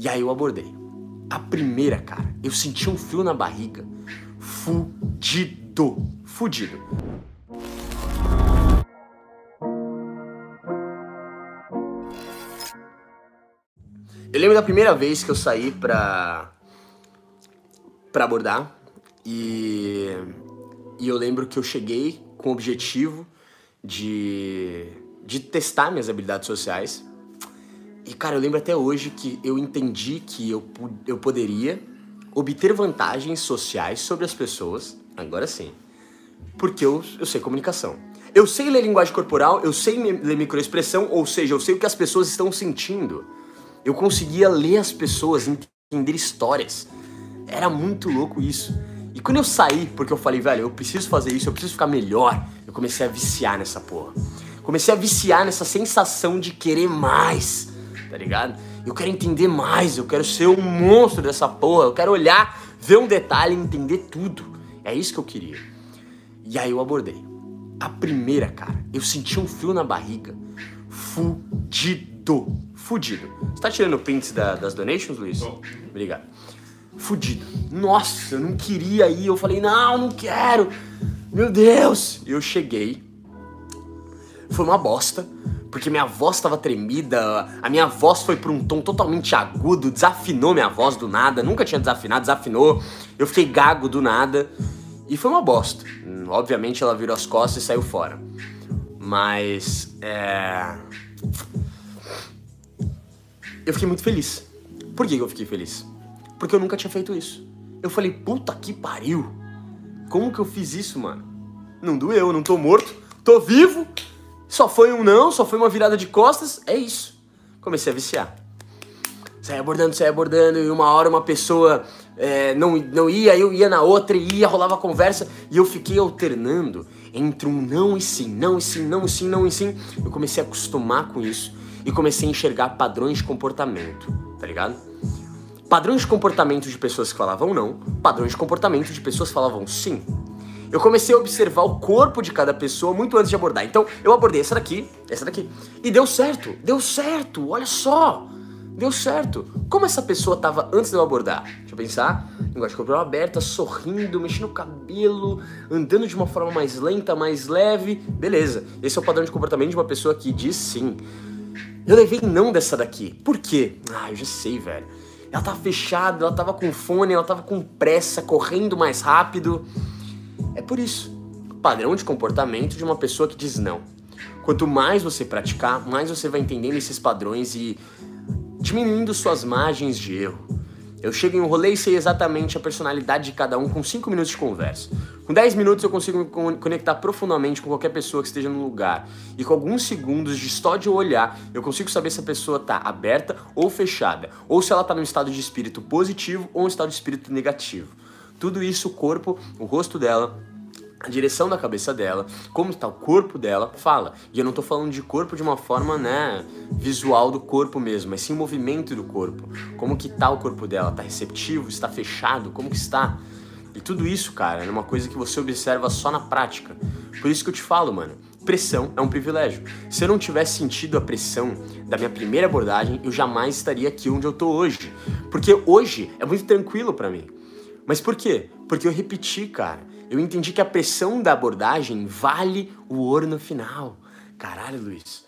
E aí eu abordei. A primeira, cara, eu senti um frio na barriga. Fudido. Fudido. Eu lembro da primeira vez que eu saí pra, pra abordar e, e eu lembro que eu cheguei com o objetivo de, de testar minhas habilidades sociais. E cara, eu lembro até hoje que eu entendi que eu, eu poderia obter vantagens sociais sobre as pessoas, agora sim, porque eu, eu sei comunicação. Eu sei ler linguagem corporal, eu sei ler microexpressão, ou seja, eu sei o que as pessoas estão sentindo. Eu conseguia ler as pessoas, entender histórias. Era muito louco isso. E quando eu saí, porque eu falei, velho, eu preciso fazer isso, eu preciso ficar melhor, eu comecei a viciar nessa porra. Comecei a viciar nessa sensação de querer mais, tá ligado? Eu quero entender mais, eu quero ser um monstro dessa porra, eu quero olhar, ver um detalhe e entender tudo. É isso que eu queria. E aí eu abordei. A primeira, cara, eu senti um frio na barriga. Fudido fudido. Você tá tirando prints da, das donations, Luiz? Tô. Obrigado. Fudido. Nossa, eu não queria ir. Eu falei, não, não quero. Meu Deus. Eu cheguei. Foi uma bosta. Porque minha voz estava tremida, a minha voz foi para um tom totalmente agudo, desafinou minha voz do nada, nunca tinha desafinado, desafinou. Eu fiquei gago do nada e foi uma bosta. Obviamente ela virou as costas e saiu fora. Mas é eu fiquei muito feliz. Por que eu fiquei feliz? Porque eu nunca tinha feito isso. Eu falei, puta que pariu. Como que eu fiz isso, mano? Não doeu, não tô morto, tô vivo. Só foi um não, só foi uma virada de costas. É isso. Comecei a viciar. Saí abordando, saí abordando, e uma hora uma pessoa é, não, não ia, eu ia na outra, ia, rolava conversa, e eu fiquei alternando entre um não e sim, não e sim, não e sim, não e sim. Eu comecei a acostumar com isso e comecei a enxergar padrões de comportamento, tá ligado? Padrões de comportamento de pessoas que falavam não, padrões de comportamento de pessoas que falavam sim. Eu comecei a observar o corpo de cada pessoa muito antes de abordar. Então, eu abordei essa daqui, essa daqui. E deu certo, deu certo, olha só. Deu certo. Como essa pessoa tava antes de eu abordar? Deixa eu pensar. Linguagem corporal aberta, sorrindo, mexendo o cabelo, andando de uma forma mais lenta, mais leve. Beleza. Esse é o padrão de comportamento de uma pessoa que diz sim. Eu levei não dessa daqui. Por quê? Ah, eu já sei, velho. Ela tava fechada, ela tava com fone, ela tava com pressa, correndo mais rápido. É por isso. Padrão de comportamento de uma pessoa que diz não. Quanto mais você praticar, mais você vai entendendo esses padrões e diminuindo suas margens de erro. Eu chego em um rolê e sei exatamente a personalidade de cada um com 5 minutos de conversa. Com 10 minutos eu consigo me conectar profundamente com qualquer pessoa que esteja no lugar. E com alguns segundos de só de olhar, eu consigo saber se a pessoa está aberta ou fechada, ou se ela está num estado de espírito positivo ou um estado de espírito negativo. Tudo isso o corpo, o rosto dela, a direção da cabeça dela, como está o corpo dela, fala. E eu não estou falando de corpo de uma forma, né, visual do corpo mesmo, mas sim o movimento do corpo. Como que tá o corpo dela? Tá receptivo? Está fechado? Como que está? E tudo isso, cara, é uma coisa que você observa só na prática. Por isso que eu te falo, mano, pressão é um privilégio. Se eu não tivesse sentido a pressão da minha primeira abordagem, eu jamais estaria aqui onde eu tô hoje. Porque hoje é muito tranquilo para mim. Mas por quê? Porque eu repeti, cara eu entendi que a pressão da abordagem vale o ouro no final. Caralho, Luiz.